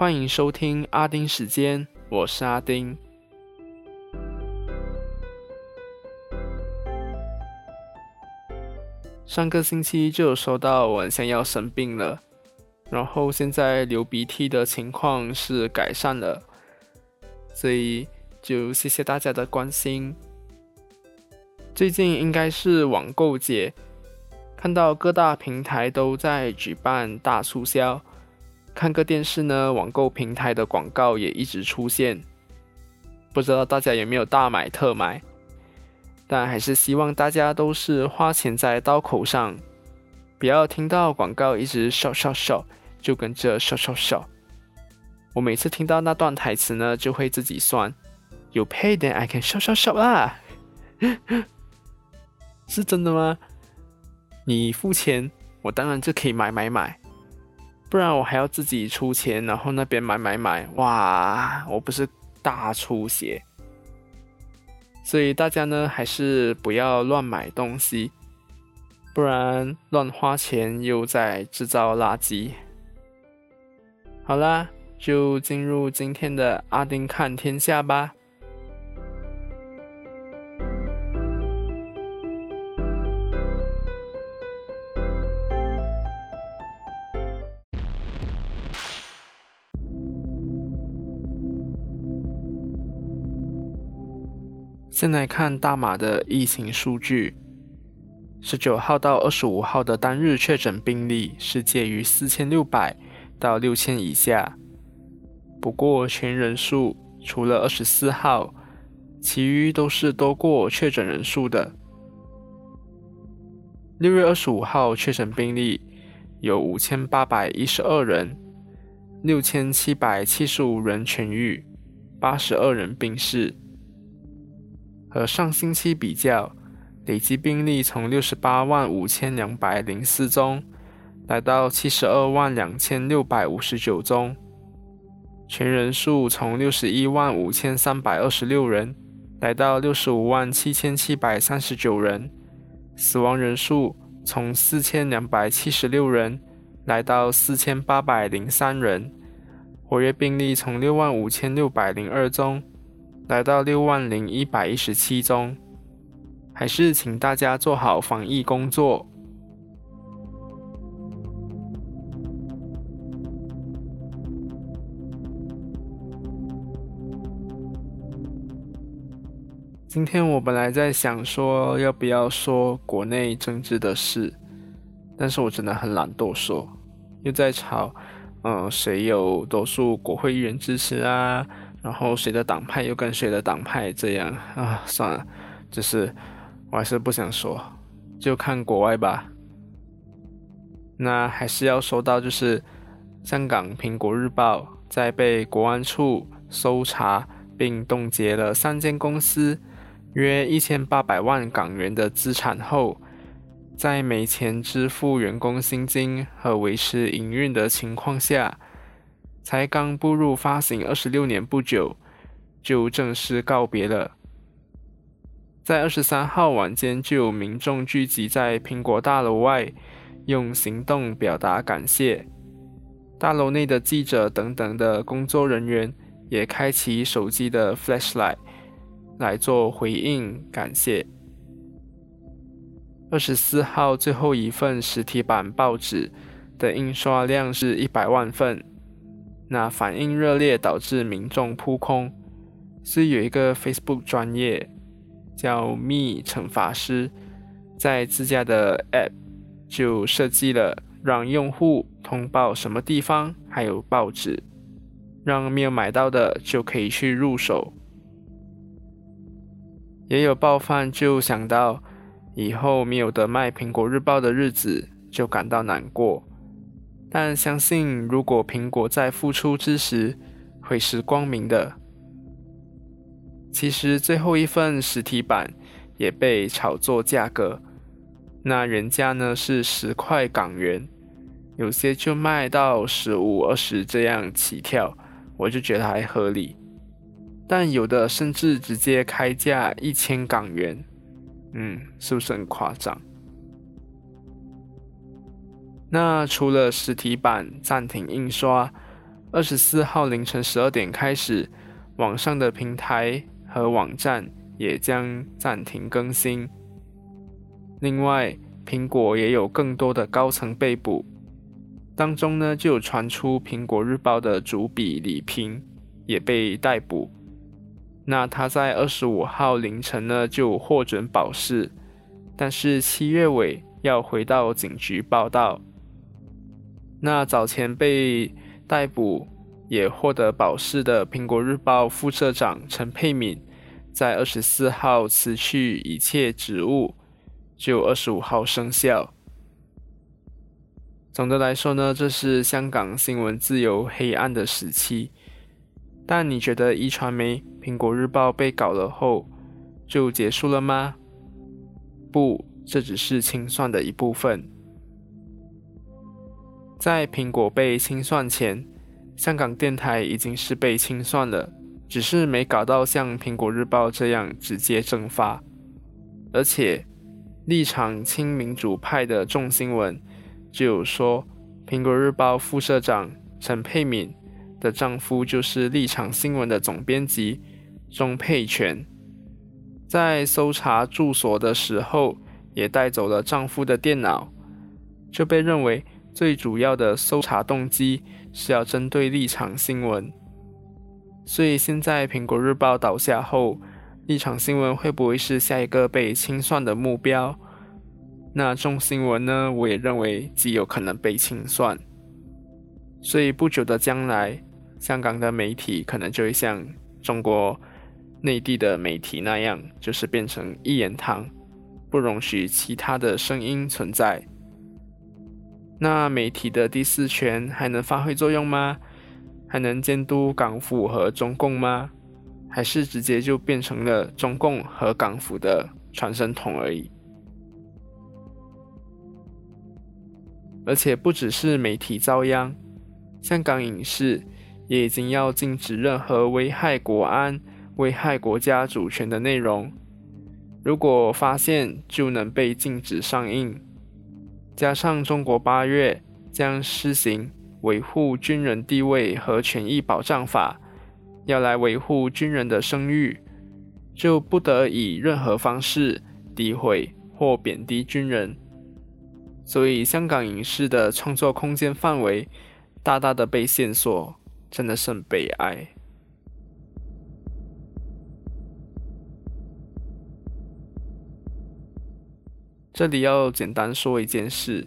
欢迎收听阿丁时间，我是阿丁。上个星期就有收到我很像要生病了，然后现在流鼻涕的情况是改善了，所以就谢谢大家的关心。最近应该是网购节，看到各大平台都在举办大促销。看个电视呢，网购平台的广告也一直出现，不知道大家有没有大买特买？但还是希望大家都是花钱在刀口上，不要听到广告一直笑笑笑，就跟着笑笑笑。我每次听到那段台词呢，就会自己算，有 pay then I can 笑笑笑啦，是真的吗？你付钱，我当然就可以买买买。不然我还要自己出钱，然后那边买买买，哇，我不是大出血。所以大家呢，还是不要乱买东西，不然乱花钱又在制造垃圾。好啦，就进入今天的阿丁看天下吧。先来看大马的疫情数据，十九号到二十五号的单日确诊病例是介于四千六百到六千以下。不过全人数除了二十四号，其余都是多过确诊人数的。六月二十五号确诊病例有五千八百一十二人，六千七百七十五人痊愈，八十二人病逝。和上星期比较，累计病例从六十八万五千两百零四宗，来到七十二万两千六百五十九宗；全人数从六十一万五千三百二十六人，来到六十五万七千七百三十九人；死亡人数从四千两百七十六人，来到四千八百零三人；活跃病例从六万五千六百零二宗。来到六万零一百一十七宗，还是请大家做好防疫工作。今天我本来在想说要不要说国内政治的事，但是我真的很懒惰说，又在吵，嗯，谁有多数国会议员支持啊？然后谁的党派又跟谁的党派这样啊？算了，就是我还是不想说，就看国外吧。那还是要说到，就是香港《苹果日报》在被国安处搜查并冻结了三间公司约一千八百万港元的资产后，在没钱支付员工薪金和维持营运的情况下。才刚步入发行二十六年不久，就正式告别了。在二十三号晚间，就有民众聚集在苹果大楼外，用行动表达感谢。大楼内的记者等等的工作人员也开启手机的 flashlight 来做回应感谢。二十四号最后一份实体版报纸的印刷量是一百万份。那反应热烈，导致民众扑空。是有一个 Facebook 专业叫 Me 惩罚师，在自家的 App 就设计了让用户通报什么地方还有报纸，让没有买到的就可以去入手。也有报贩就想到以后没有得卖苹果日报的日子，就感到难过。但相信，如果苹果在复出之时，会是光明的。其实最后一份实体版也被炒作价格，那人家呢是十块港元，有些就卖到十五、二十这样起跳，我就觉得还合理。但有的甚至直接开价一千港元，嗯，是不是很夸张？那除了实体版暂停印刷，二十四号凌晨十二点开始，网上的平台和网站也将暂停更新。另外，苹果也有更多的高层被捕，当中呢就有传出苹果日报的主笔李平也被逮捕。那他在二十五号凌晨呢就获准保释，但是七月尾要回到警局报道。那早前被逮捕也获得保释的苹果日报副社长陈佩敏，在二十四号辞去一切职务，就二十五号生效。总的来说呢，这是香港新闻自由黑暗的时期。但你觉得一传媒、苹果日报被搞了后就结束了吗？不，这只是清算的一部分。在苹果被清算前，香港电台已经是被清算了，只是没搞到像苹果日报这样直接蒸发。而且立场亲民主派的众新闻就有说，苹果日报副社长陈佩敏的丈夫就是立场新闻的总编辑钟佩全，在搜查住所的时候也带走了丈夫的电脑，就被认为。最主要的搜查动机是要针对立场新闻，所以现在苹果日报倒下后，立场新闻会不会是下一个被清算的目标？那众新闻呢？我也认为极有可能被清算，所以不久的将来，香港的媒体可能就会像中国内地的媒体那样，就是变成一言堂，不容许其他的声音存在。那媒体的第四权还能发挥作用吗？还能监督港府和中共吗？还是直接就变成了中共和港府的传声筒而已？而且不只是媒体遭殃，香港影视也已经要禁止任何危害国安、危害国家主权的内容，如果发现就能被禁止上映。加上中国八月将施行维护军人地位和权益保障法，要来维护军人的声誉，就不得以任何方式诋毁或贬低军人。所以，香港影视的创作空间范围大大的被限缩，真的是很悲哀。这里要简单说一件事：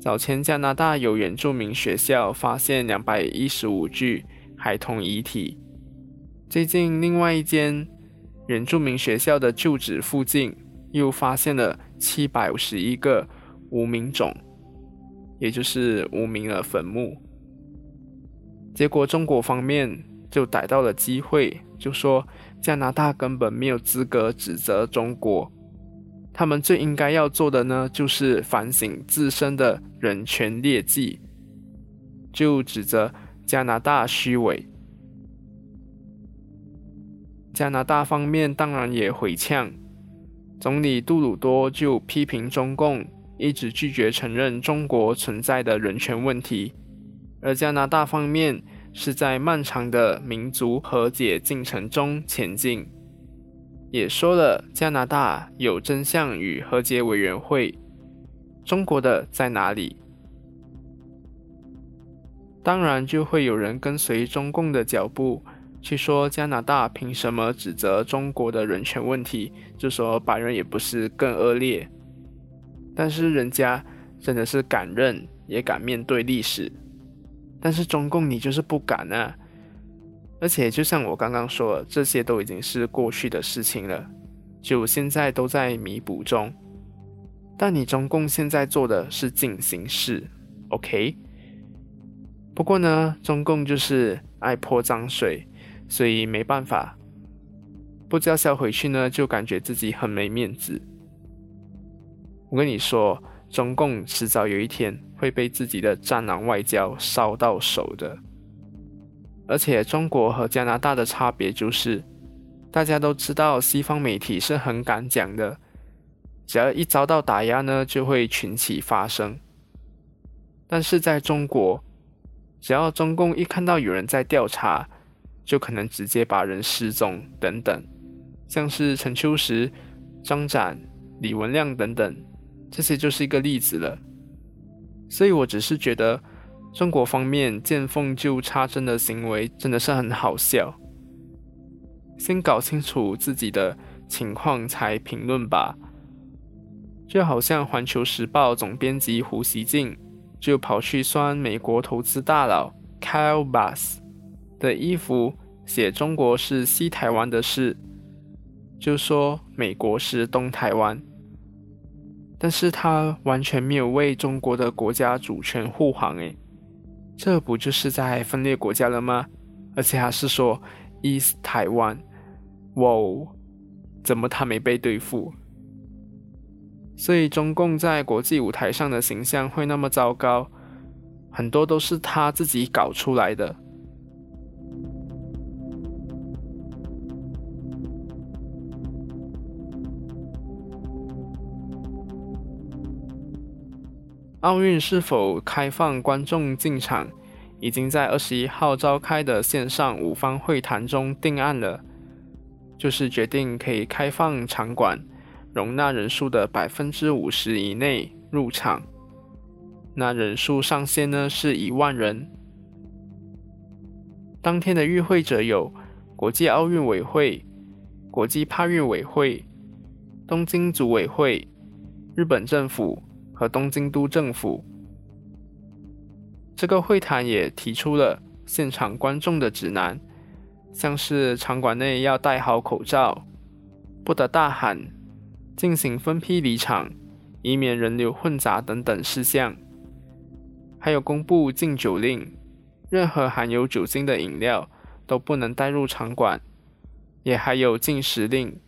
早前加拿大有原住民学校发现两百一十五具孩童遗体，最近另外一间原住民学校的旧址附近又发现了七百五十一个无名冢，也就是无名的坟墓。结果中国方面就逮到了机会，就说加拿大根本没有资格指责中国。他们最应该要做的呢，就是反省自身的人权劣迹，就指责加拿大虚伪。加拿大方面当然也回呛，总理杜鲁多就批评中共一直拒绝承认中国存在的人权问题，而加拿大方面是在漫长的民族和解进程中前进。也说了，加拿大有真相与和解委员会，中国的在哪里？当然就会有人跟随中共的脚步，去说加拿大凭什么指责中国的人权问题？就说白人也不是更恶劣，但是人家真的是敢认，也敢面对历史，但是中共你就是不敢啊！而且，就像我刚刚说，这些都已经是过去的事情了，就现在都在弥补中。但你中共现在做的是进行式，OK？不过呢，中共就是爱泼脏水，所以没办法，不叫嚣回去呢，就感觉自己很没面子。我跟你说，中共迟早有一天会被自己的战狼外交烧到手的。而且中国和加拿大的差别就是，大家都知道西方媒体是很敢讲的，只要一遭到打压呢，就会群起发声。但是在中国，只要中共一看到有人在调查，就可能直接把人失踪等等，像是陈秋实、张展、李文亮等等，这些就是一个例子了。所以我只是觉得，中国方面见缝就插针的行为真的是很好笑。先搞清楚自己的情况才评论吧。就好像《环球时报》总编辑胡锡进就跑去酸美国投资大佬 Kyle Bass 的衣服，写中国是西台湾的事，就说美国是东台湾。但是他完全没有为中国的国家主权护航，诶，这不就是在分裂国家了吗？而且还是说 East 台湾，哇哦，怎么他没被对付？所以中共在国际舞台上的形象会那么糟糕，很多都是他自己搞出来的。奥运是否开放观众进场，已经在二十一号召开的线上五方会谈中定案了，就是决定可以开放场馆，容纳人数的百分之五十以内入场。那人数上限呢是一万人。当天的与会者有国际奥运委会、国际帕运委会、东京组委会、日本政府。和东京都政府，这个会谈也提出了现场观众的指南，像是场馆内要戴好口罩，不得大喊，进行分批离场，以免人流混杂等等事项。还有公布禁酒令，任何含有酒精的饮料都不能带入场馆，也还有禁食令。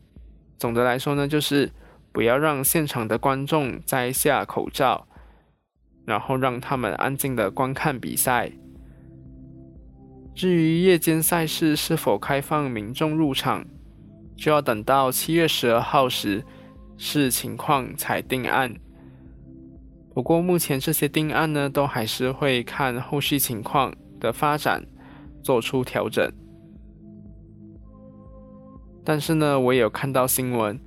总的来说呢，就是。不要让现场的观众摘下口罩，然后让他们安静的观看比赛。至于夜间赛事是否开放民众入场，就要等到七月十二号时视情况才定案。不过目前这些定案呢，都还是会看后续情况的发展做出调整。但是呢，我有看到新闻。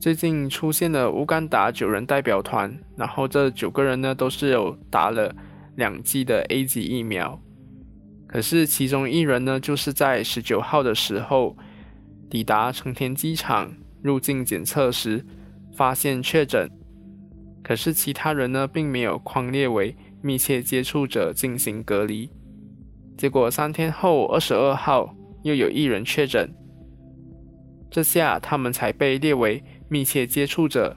最近出现了乌干达九人代表团，然后这九个人呢都是有打了两剂的 A 级疫苗，可是其中一人呢就是在十九号的时候抵达成田机场入境检测时发现确诊，可是其他人呢并没有框列为密切接触者进行隔离，结果三天后二十二号又有一人确诊，这下他们才被列为。密切接触者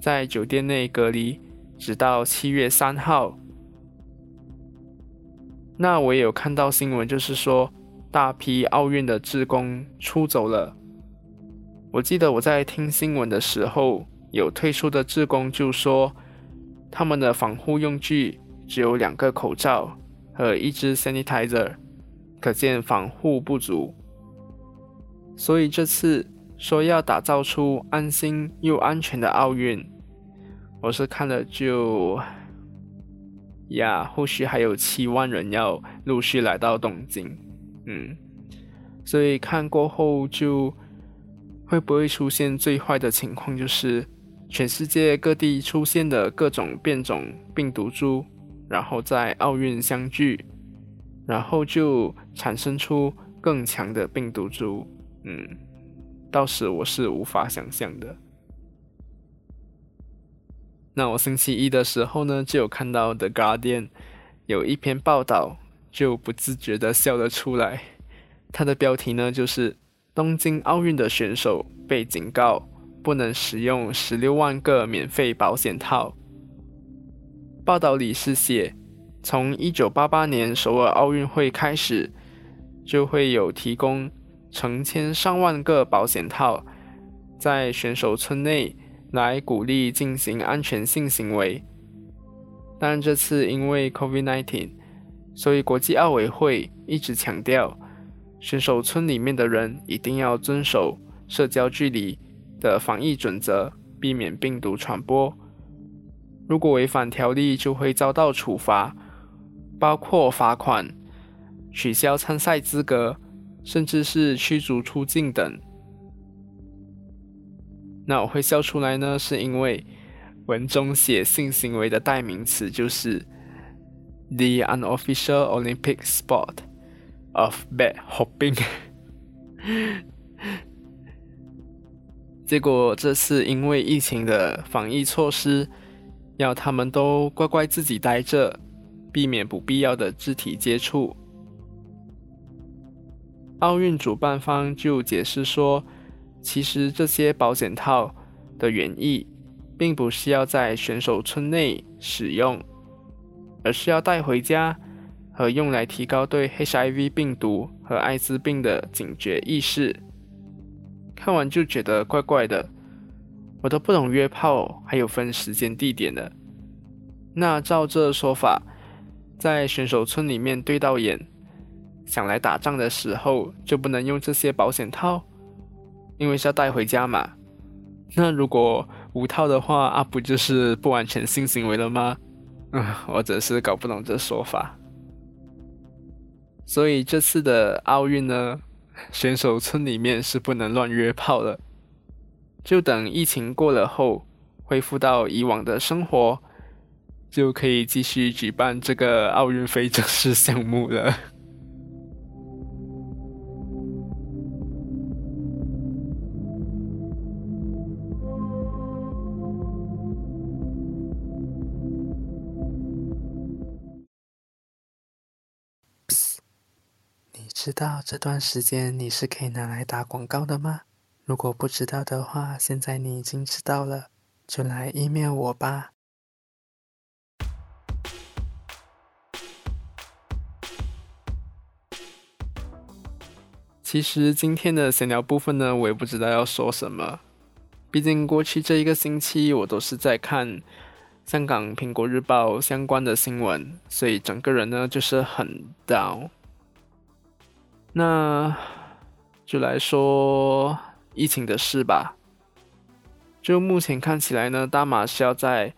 在酒店内隔离，直到七月三号。那我也有看到新闻，就是说大批奥运的职工出走了。我记得我在听新闻的时候，有退出的职工就说，他们的防护用具只有两个口罩和一支 sanitizer，可见防护不足。所以这次。说要打造出安心又安全的奥运，我是看了就呀，后续还有七万人要陆续来到东京，嗯，所以看过后就会不会出现最坏的情况，就是全世界各地出现的各种变种病毒株，然后在奥运相聚，然后就产生出更强的病毒株，嗯。到时我是无法想象的。那我星期一的时候呢，就有看到《The Guardian》有一篇报道，就不自觉的笑了出来。它的标题呢，就是“东京奥运的选手被警告不能使用十六万个免费保险套”。报道里是写，从一九八八年首尔奥运会开始，就会有提供。成千上万个保险套在选手村内来鼓励进行安全性行为，但这次因为 COVID-19，所以国际奥委会一直强调，选手村里面的人一定要遵守社交距离的防疫准则，避免病毒传播。如果违反条例，就会遭到处罚，包括罚款、取消参赛资格，甚至是驱逐出境等。那我会笑出来呢，是因为文中写性行为的代名词就是 the unofficial Olympic sport of bed hopping。结果这次因为疫情的防疫措施，要他们都乖乖自己待着，避免不必要的肢体接触。奥运主办方就解释说。其实这些保险套的原意，并不是要在选手村内使用，而是要带回家和用来提高对 HIV 病毒和艾滋病的警觉意识。看完就觉得怪怪的，我都不懂约炮还有分时间地点的。那照这说法，在选手村里面对到眼，想来打仗的时候就不能用这些保险套？因为是要带回家嘛，那如果无套的话啊，不就是不完全性行为了吗？嗯，我真是搞不懂这说法。所以这次的奥运呢，选手村里面是不能乱约炮的，就等疫情过了后，恢复到以往的生活，就可以继续举办这个奥运非正式项目了。知道这段时间你是可以拿来打广告的吗？如果不知道的话，现在你已经知道了，就来 email 我吧。其实今天的闲聊部分呢，我也不知道要说什么，毕竟过去这一个星期我都是在看香港《苹果日报》相关的新闻，所以整个人呢就是很 down。那就来说疫情的事吧。就目前看起来呢，大马是要在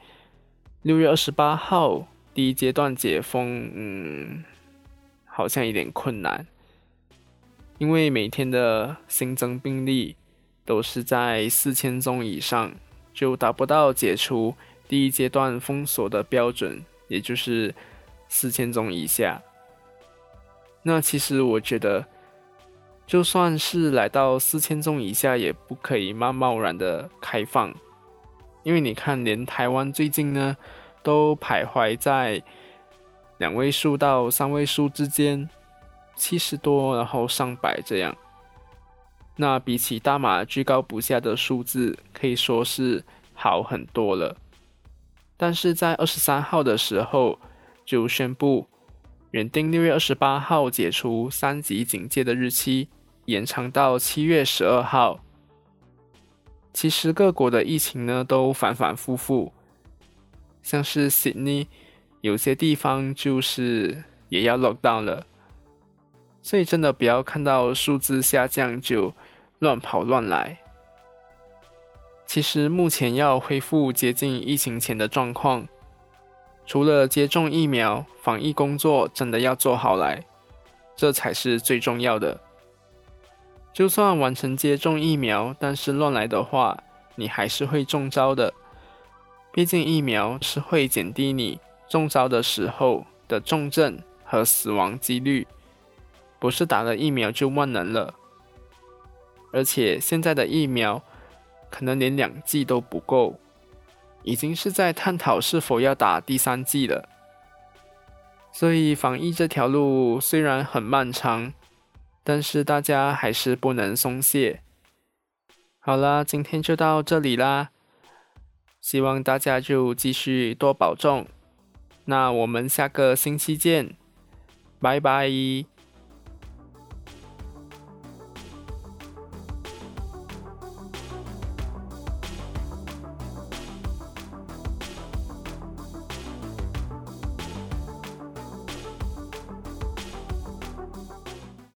六月二十八号第一阶段解封，嗯，好像有点困难，因为每天的新增病例都是在四千宗以上，就达不到解除第一阶段封锁的标准，也就是四千宗以下。那其实我觉得，就算是来到四千宗以下，也不可以贸贸然的开放，因为你看，连台湾最近呢，都徘徊在两位数到三位数之间，七十多，然后上百这样。那比起大马居高不下的数字，可以说是好很多了。但是在二十三号的时候，就宣布。原定六月二十八号解除三级警戒的日期延长到七月十二号。其实各国的疫情呢都反反复复，像是悉尼有些地方就是也要 lock down 了，所以真的不要看到数字下降就乱跑乱来。其实目前要恢复接近疫情前的状况。除了接种疫苗，防疫工作真的要做好来，这才是最重要的。就算完成接种疫苗，但是乱来的话，你还是会中招的。毕竟疫苗是会减低你中招的时候的重症和死亡几率，不是打了疫苗就万能了。而且现在的疫苗可能连两剂都不够。已经是在探讨是否要打第三剂了，所以防疫这条路虽然很漫长，但是大家还是不能松懈。好啦，今天就到这里啦，希望大家就继续多保重，那我们下个星期见，拜拜。